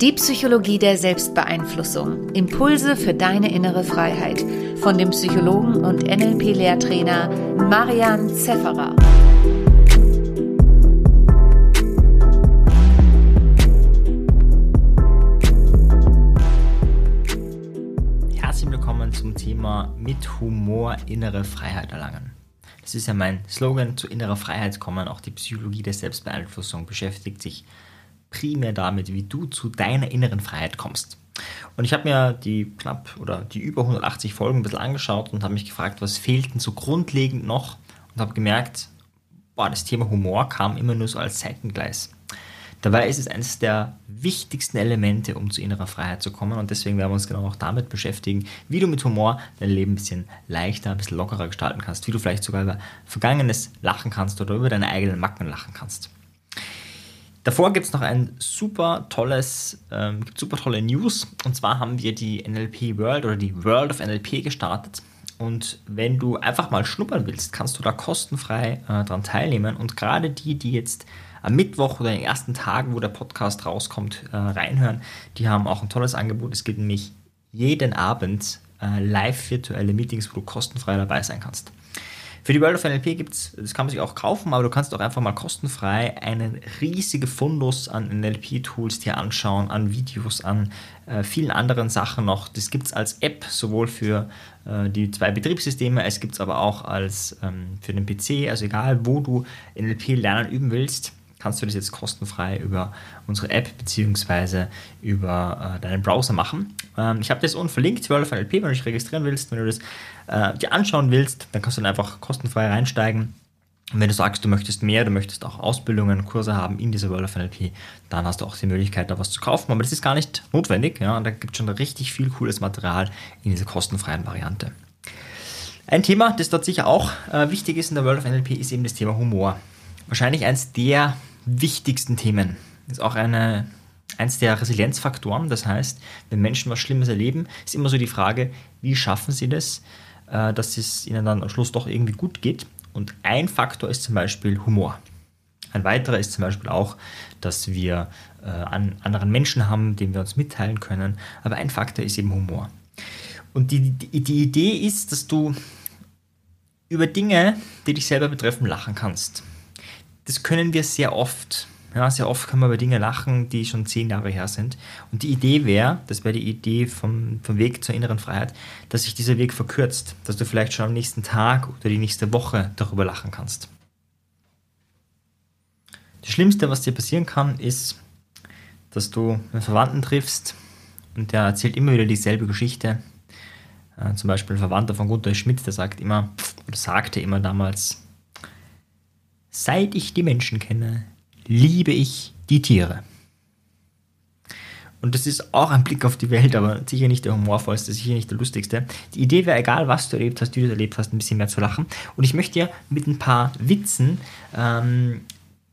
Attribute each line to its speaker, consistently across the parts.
Speaker 1: Die Psychologie der Selbstbeeinflussung. Impulse für deine innere Freiheit. Von dem Psychologen und NLP-Lehrtrainer Marian Zefferer.
Speaker 2: Herzlich willkommen zum Thema mit Humor innere Freiheit erlangen. Das ist ja mein Slogan, zu innerer Freiheit kommen. Auch die Psychologie der Selbstbeeinflussung beschäftigt sich primär damit, wie du zu deiner inneren Freiheit kommst. Und ich habe mir die knapp oder die über 180 Folgen ein bisschen angeschaut und habe mich gefragt, was fehlt denn so grundlegend noch und habe gemerkt, boah, das Thema Humor kam immer nur so als Seitengleis. Dabei ist es eines der wichtigsten Elemente, um zu innerer Freiheit zu kommen und deswegen werden wir uns genau auch damit beschäftigen, wie du mit Humor dein Leben ein bisschen leichter, ein bisschen lockerer gestalten kannst, wie du vielleicht sogar über Vergangenes lachen kannst oder über deine eigenen Macken lachen kannst. Davor gibt es noch ein super tolles, ähm, super tolle News. Und zwar haben wir die NLP World oder die World of NLP gestartet. Und wenn du einfach mal schnuppern willst, kannst du da kostenfrei äh, daran teilnehmen. Und gerade die, die jetzt am Mittwoch oder in den ersten Tagen, wo der Podcast rauskommt, äh, reinhören, die haben auch ein tolles Angebot. Es gibt nämlich jeden Abend äh, live virtuelle Meetings, wo du kostenfrei dabei sein kannst. Für die World of NLP gibt es, das kann man sich auch kaufen, aber du kannst auch einfach mal kostenfrei einen riesigen Fundus an NLP-Tools dir anschauen, an Videos, an äh, vielen anderen Sachen noch. Das gibt es als App, sowohl für äh, die zwei Betriebssysteme, es gibt es aber auch als ähm, für den PC, also egal wo du NLP lernen üben willst kannst du das jetzt kostenfrei über unsere App bzw. über äh, deinen Browser machen. Ähm, ich habe das unten verlinkt, World of NLP, wenn du dich registrieren willst, wenn du das äh, dir anschauen willst, dann kannst du dann einfach kostenfrei reinsteigen. Und wenn du sagst, du möchtest mehr, du möchtest auch Ausbildungen, Kurse haben in dieser World of NLP, dann hast du auch die Möglichkeit, da was zu kaufen. Aber das ist gar nicht notwendig. Ja? Da gibt es schon richtig viel cooles Material in dieser kostenfreien Variante. Ein Thema, das dort sicher auch äh, wichtig ist in der World of NLP, ist eben das Thema Humor. Wahrscheinlich eins der wichtigsten Themen. Ist auch eine, eins der Resilienzfaktoren. Das heißt, wenn Menschen was Schlimmes erleben, ist immer so die Frage, wie schaffen sie das, äh, dass es ihnen dann am Schluss doch irgendwie gut geht. Und ein Faktor ist zum Beispiel Humor. Ein weiterer ist zum Beispiel auch, dass wir äh, an anderen Menschen haben, denen wir uns mitteilen können. Aber ein Faktor ist eben Humor. Und die, die, die Idee ist, dass du über Dinge, die dich selber betreffen, lachen kannst das können wir sehr oft. Ja, sehr oft können wir über Dinge lachen, die schon zehn Jahre her sind. Und die Idee wäre, das wäre die Idee vom, vom Weg zur inneren Freiheit, dass sich dieser Weg verkürzt, dass du vielleicht schon am nächsten Tag oder die nächste Woche darüber lachen kannst. Das Schlimmste, was dir passieren kann, ist, dass du einen Verwandten triffst und der erzählt immer wieder dieselbe Geschichte. Äh, zum Beispiel ein Verwandter von Gunther Schmidt, der sagt immer, oder sagte immer damals, Seit ich die Menschen kenne, liebe ich die Tiere. Und das ist auch ein Blick auf die Welt, aber sicher nicht der humorvollste, sicher nicht der lustigste. Die Idee wäre, egal was du erlebt hast, wie du erlebt hast, ein bisschen mehr zu lachen. Und ich möchte dir mit ein paar Witzen ähm,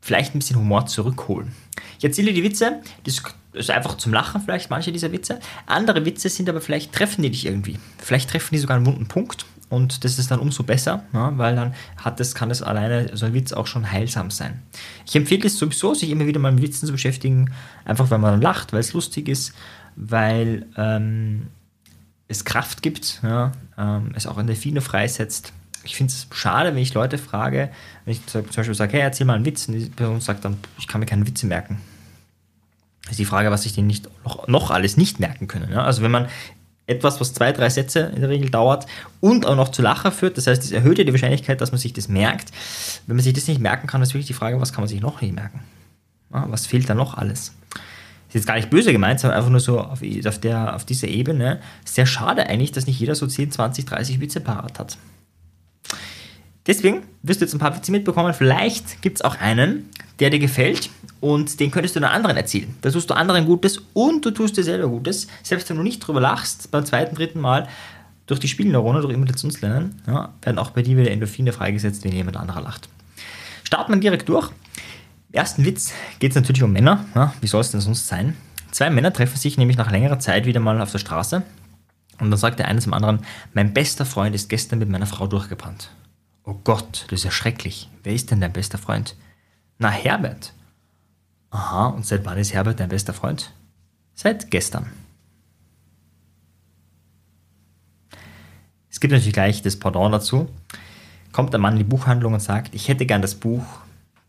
Speaker 2: vielleicht ein bisschen Humor zurückholen. Ich erzähle die Witze, das ist einfach zum Lachen vielleicht, manche dieser Witze. Andere Witze sind aber vielleicht, treffen die dich irgendwie. Vielleicht treffen die sogar einen wunden Punkt und das ist dann umso besser, ja, weil dann hat das, kann das alleine, so ein Witz auch schon heilsam sein. Ich empfehle es sowieso, sich immer wieder mal mit Witzen zu beschäftigen, einfach weil man lacht, weil es lustig ist, weil ähm, es Kraft gibt, ja, ähm, es auch Endorphine freisetzt. Ich finde es schade, wenn ich Leute frage, wenn ich zum Beispiel sage, hey, erzähl mal einen Witz, und die Person sagt dann, ich kann mir keine Witze merken. Das ist die Frage, was sich denen nicht noch, noch alles nicht merken können. Ja? Also wenn man etwas, was zwei, drei Sätze in der Regel dauert und auch noch zu Lachen führt. Das heißt, es erhöht ja die Wahrscheinlichkeit, dass man sich das merkt. Wenn man sich das nicht merken kann, ist wirklich die Frage, was kann man sich noch nicht merken? Was fehlt da noch alles? ist jetzt gar nicht böse gemeint, sondern einfach nur so auf, auf, der, auf dieser Ebene. Sehr schade eigentlich, dass nicht jeder so 10, 20, 30 Witze parat hat. Deswegen wirst du jetzt ein paar Witze mitbekommen. Vielleicht gibt es auch einen, der dir gefällt und den könntest du den anderen erzählen. Da tust du anderen Gutes und du tust dir selber Gutes. Selbst wenn du nicht drüber lachst, beim zweiten, dritten Mal, durch die Spielneurone, durch Imitationslernen, ja, werden auch bei dir wieder Endorphine freigesetzt, wenn jemand anderer lacht. Starten wir direkt durch. Im ersten Witz geht es natürlich um Männer. Ja, wie soll es denn sonst sein? Zwei Männer treffen sich nämlich nach längerer Zeit wieder mal auf der Straße. Und dann sagt der eine zum anderen, mein bester Freund ist gestern mit meiner Frau durchgebrannt. Oh Gott, das ist ja schrecklich. Wer ist denn dein bester Freund? Na, Herbert. Aha, und seit wann ist Herbert dein bester Freund? seit gestern. Es gibt natürlich gleich das Pendant dazu. Kommt der Mann in die Buchhandlung und sagt, ich hätte gern das Buch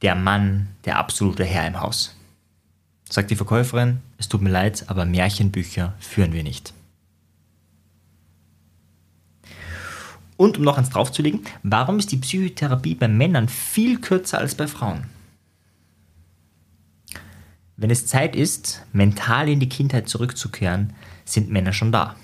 Speaker 2: Der Mann, der absolute Herr im Haus. Sagt die Verkäuferin, es tut mir leid, aber Märchenbücher führen wir nicht. Und um noch eins draufzulegen, warum ist die Psychotherapie bei Männern viel kürzer als bei Frauen? Wenn es Zeit ist, mental in die Kindheit zurückzukehren, sind Männer schon da.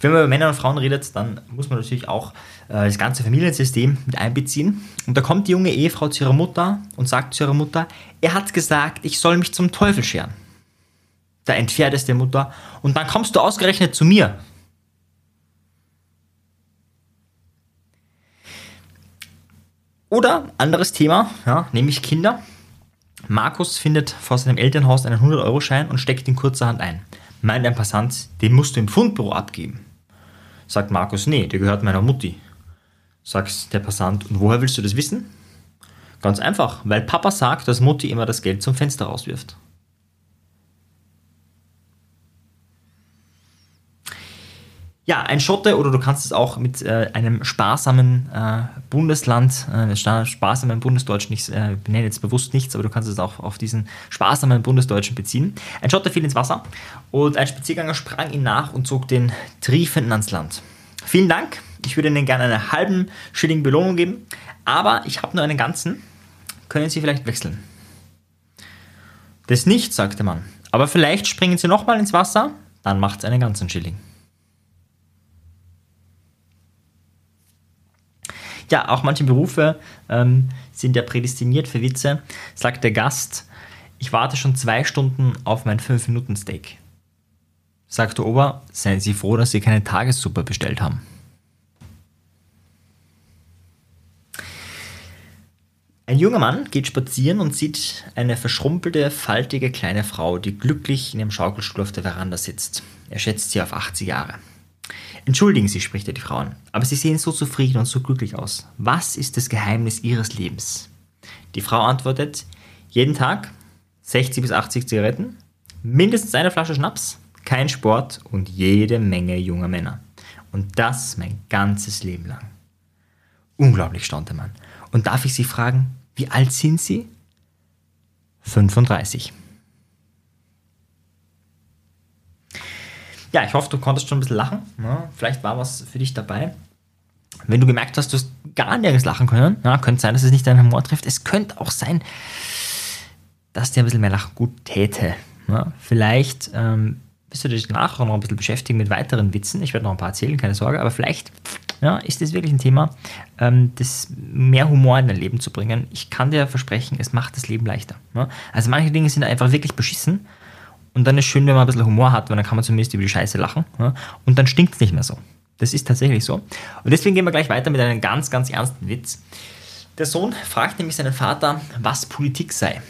Speaker 2: Wenn man über Männer und Frauen redet, dann muss man natürlich auch äh, das ganze Familiensystem mit einbeziehen. Und da kommt die junge Ehefrau zu ihrer Mutter und sagt zu ihrer Mutter, er hat gesagt, ich soll mich zum Teufel scheren. Da entfährt es der Mutter und dann kommst du ausgerechnet zu mir. Oder anderes Thema, ja, nämlich Kinder. Markus findet vor seinem Elternhaus einen 100-Euro-Schein und steckt ihn kurzerhand ein. Meint ein Passant, den musst du im Fundbüro abgeben. Sagt Markus, nee, der gehört meiner Mutti. Sagt der Passant, und woher willst du das wissen? Ganz einfach, weil Papa sagt, dass Mutti immer das Geld zum Fenster rauswirft. Ja, ein Schotte oder du kannst es auch mit äh, einem sparsamen äh, Bundesland, äh, sparsamen Bundesdeutschen, ich äh, benenne jetzt bewusst nichts, aber du kannst es auch auf diesen sparsamen Bundesdeutschen beziehen. Ein Schotte fiel ins Wasser und ein Spaziergänger sprang ihn nach und zog den Triefenden ans Land. Vielen Dank, ich würde Ihnen gerne einen halben Schilling Belohnung geben, aber ich habe nur einen ganzen. Können Sie vielleicht wechseln? Das nicht, sagte man. Aber vielleicht springen Sie nochmal ins Wasser, dann macht es einen ganzen Schilling. Ja, auch manche Berufe ähm, sind ja prädestiniert für Witze. Sagt der Gast, ich warte schon zwei Stunden auf mein 5-Minuten-Steak. Sagt der Ober, seien Sie froh, dass Sie keine Tagessuppe bestellt haben. Ein junger Mann geht spazieren und sieht eine verschrumpelte, faltige kleine Frau, die glücklich in ihrem Schaukelstuhl auf der Veranda sitzt. Er schätzt sie auf 80 Jahre. Entschuldigen Sie, spricht er die Frauen, aber Sie sehen so zufrieden und so glücklich aus. Was ist das Geheimnis Ihres Lebens? Die Frau antwortet, jeden Tag 60 bis 80 Zigaretten, mindestens eine Flasche Schnaps, kein Sport und jede Menge junger Männer. Und das mein ganzes Leben lang. Unglaublich, staunte man. Und darf ich Sie fragen, wie alt sind Sie? 35. Ja, ich hoffe, du konntest schon ein bisschen lachen. Ja, vielleicht war was für dich dabei. Wenn du gemerkt hast, du hast gar nirgends lachen können, ja, könnte sein, dass es nicht deinen Humor trifft. Es könnte auch sein, dass dir ein bisschen mehr Lachen gut täte. Ja, vielleicht ähm, wirst du dich nachher noch ein bisschen beschäftigen mit weiteren Witzen. Ich werde noch ein paar erzählen, keine Sorge. Aber vielleicht ja, ist es wirklich ein Thema, ähm, das mehr Humor in dein Leben zu bringen. Ich kann dir versprechen, es macht das Leben leichter. Ja? Also manche Dinge sind einfach wirklich beschissen und dann ist schön, wenn man ein bisschen Humor hat, weil dann kann man zumindest über die Scheiße lachen. Ja? Und dann stinkt es nicht mehr so. Das ist tatsächlich so. Und deswegen gehen wir gleich weiter mit einem ganz, ganz ernsten Witz. Der Sohn fragt nämlich seinen Vater, was Politik sei.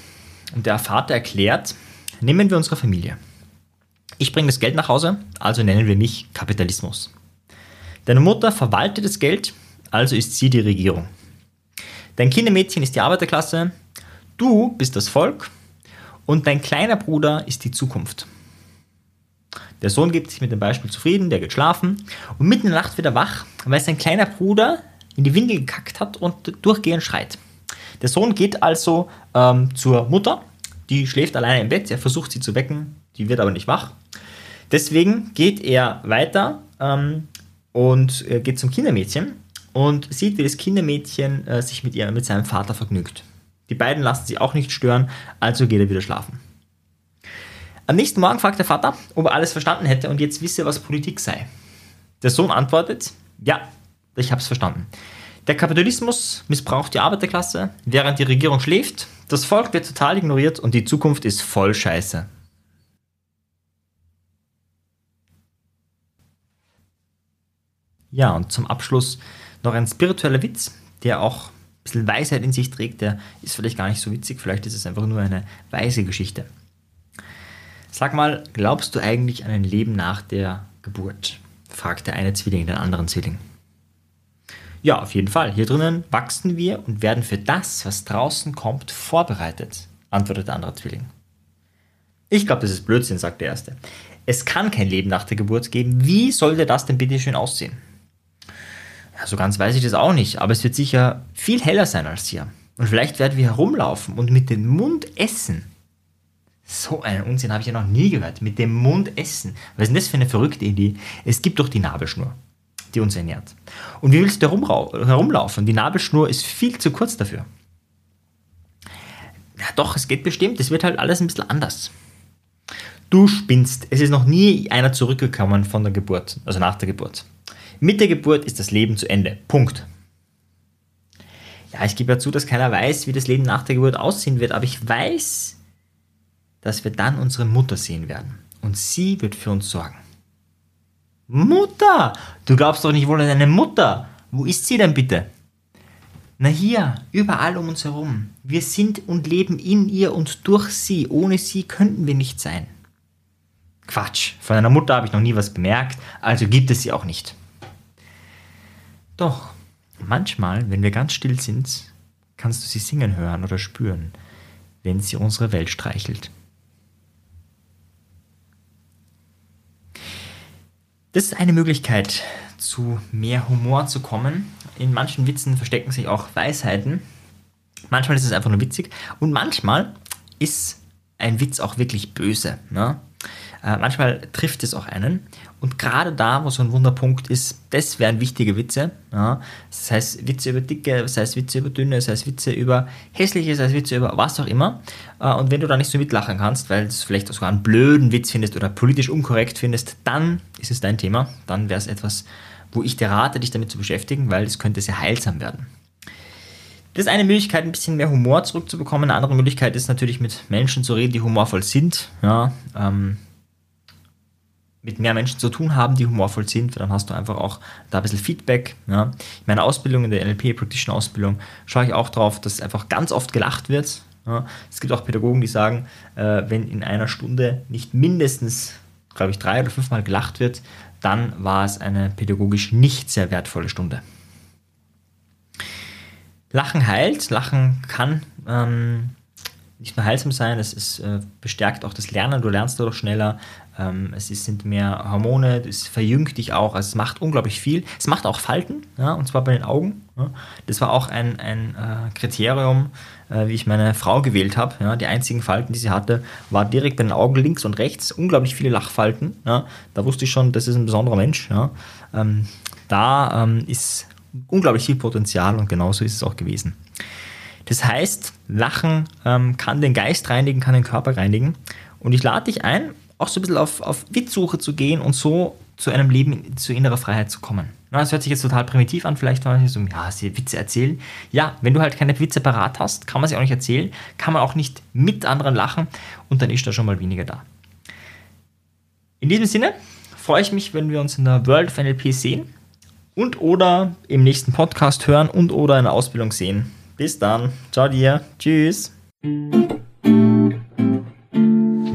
Speaker 2: Und der Vater erklärt, nehmen wir unsere Familie. Ich bringe das Geld nach Hause, also nennen wir mich Kapitalismus. Deine Mutter verwaltet das Geld, also ist sie die Regierung. Dein Kindermädchen ist die Arbeiterklasse, du bist das Volk und dein kleiner Bruder ist die Zukunft. Der Sohn gibt sich mit dem Beispiel zufrieden, der geht schlafen und mitten in der Nacht wird er wach, weil sein kleiner Bruder in die Windel gekackt hat und durchgehend schreit. Der Sohn geht also ähm, zur Mutter, die schläft alleine im Bett, er versucht sie zu wecken, die wird aber nicht wach. Deswegen geht er weiter ähm, und äh, geht zum Kindermädchen und sieht, wie das Kindermädchen äh, sich mit, ihr, mit seinem Vater vergnügt. Die beiden lassen sich auch nicht stören, also geht er wieder schlafen. Am nächsten Morgen fragt der Vater, ob er alles verstanden hätte und jetzt wisse, was Politik sei. Der Sohn antwortet, ja, ich habe es verstanden. Der Kapitalismus missbraucht die Arbeiterklasse, während die Regierung schläft, das Volk wird total ignoriert und die Zukunft ist voll Scheiße. Ja, und zum Abschluss noch ein spiritueller Witz, der auch bisschen Weisheit in sich trägt, der ist vielleicht gar nicht so witzig, vielleicht ist es einfach nur eine weise Geschichte. Sag mal, glaubst du eigentlich an ein Leben nach der Geburt? fragt der eine Zwilling den anderen Zwilling. Ja, auf jeden Fall. Hier drinnen wachsen wir und werden für das, was draußen kommt, vorbereitet. antwortet der andere Zwilling. Ich glaube, das ist Blödsinn, sagt der Erste. Es kann kein Leben nach der Geburt geben. Wie sollte das denn bitte schön aussehen? So ganz weiß ich das auch nicht, aber es wird sicher viel heller sein als hier. Und vielleicht werden wir herumlaufen und mit dem Mund essen. So einen Unsinn habe ich ja noch nie gehört. Mit dem Mund essen. Was ist denn das für eine verrückte Idee? Es gibt doch die Nabelschnur, die uns ernährt. Und wie willst du herumlaufen? Die Nabelschnur ist viel zu kurz dafür. Ja, doch, es geht bestimmt. Es wird halt alles ein bisschen anders. Du spinnst. Es ist noch nie einer zurückgekommen von der Geburt, also nach der Geburt. Mit der Geburt ist das Leben zu Ende. Punkt. Ja, ich gebe ja zu, dass keiner weiß, wie das Leben nach der Geburt aussehen wird, aber ich weiß, dass wir dann unsere Mutter sehen werden. Und sie wird für uns sorgen. Mutter! Du glaubst doch nicht wohl an deine Mutter! Wo ist sie denn bitte? Na hier, überall um uns herum. Wir sind und leben in ihr und durch sie. Ohne sie könnten wir nicht sein. Quatsch, von einer Mutter habe ich noch nie was bemerkt, also gibt es sie auch nicht. Doch, manchmal, wenn wir ganz still sind, kannst du sie singen hören oder spüren, wenn sie unsere Welt streichelt. Das ist eine Möglichkeit, zu mehr Humor zu kommen. In manchen Witzen verstecken sich auch Weisheiten. Manchmal ist es einfach nur witzig und manchmal ist ein Witz auch wirklich böse. Ne? Äh, manchmal trifft es auch einen. Und gerade da, wo so ein Wunderpunkt ist, das wären wichtige Witze. Ja? Das heißt Witze über Dicke, das heißt Witze über Dünne, das heißt Witze über Hässliche, das heißt Witze über was auch immer. Äh, und wenn du da nicht so mitlachen kannst, weil du vielleicht sogar einen blöden Witz findest oder politisch unkorrekt findest, dann ist es dein Thema. Dann wäre es etwas, wo ich dir rate, dich damit zu beschäftigen, weil es könnte sehr heilsam werden. Das ist eine Möglichkeit, ein bisschen mehr Humor zurückzubekommen. Eine andere Möglichkeit ist natürlich mit Menschen zu reden, die humorvoll sind. Ja, ähm, mit mehr Menschen zu tun haben, die humorvoll sind, dann hast du einfach auch da ein bisschen Feedback. Ja. In meiner Ausbildung, in der NLP Practitioner Ausbildung, schaue ich auch drauf, dass einfach ganz oft gelacht wird. Ja. Es gibt auch Pädagogen, die sagen, äh, wenn in einer Stunde nicht mindestens, glaube ich, drei oder fünfmal gelacht wird, dann war es eine pädagogisch nicht sehr wertvolle Stunde. Lachen heilt, Lachen kann ähm, nicht nur heilsam sein, es ist, äh, bestärkt auch das Lernen, du lernst dadurch schneller, ähm, es ist, sind mehr Hormone, es verjüngt dich auch, also es macht unglaublich viel. Es macht auch Falten, ja, und zwar bei den Augen. Ja. Das war auch ein, ein äh, Kriterium, äh, wie ich meine Frau gewählt habe. Ja. Die einzigen Falten, die sie hatte, war direkt bei den Augen links und rechts, unglaublich viele Lachfalten. Ja. Da wusste ich schon, das ist ein besonderer Mensch. Ja. Ähm, da ähm, ist unglaublich viel Potenzial und genauso ist es auch gewesen. Das heißt, Lachen ähm, kann den Geist reinigen, kann den Körper reinigen. Und ich lade dich ein, auch so ein bisschen auf, auf Witzsuche zu gehen und so zu einem Leben, zu innerer Freiheit zu kommen. das hört sich jetzt total primitiv an, vielleicht war ich so, ja, sie Witze erzählen. Ja, wenn du halt keine Witze parat hast, kann man sie auch nicht erzählen, kann man auch nicht mit anderen lachen und dann ist da schon mal weniger da. In diesem Sinne freue ich mich, wenn wir uns in der World of NLP sehen und oder im nächsten Podcast hören und oder in der Ausbildung sehen. Bis dann. Ciao dir. Tschüss.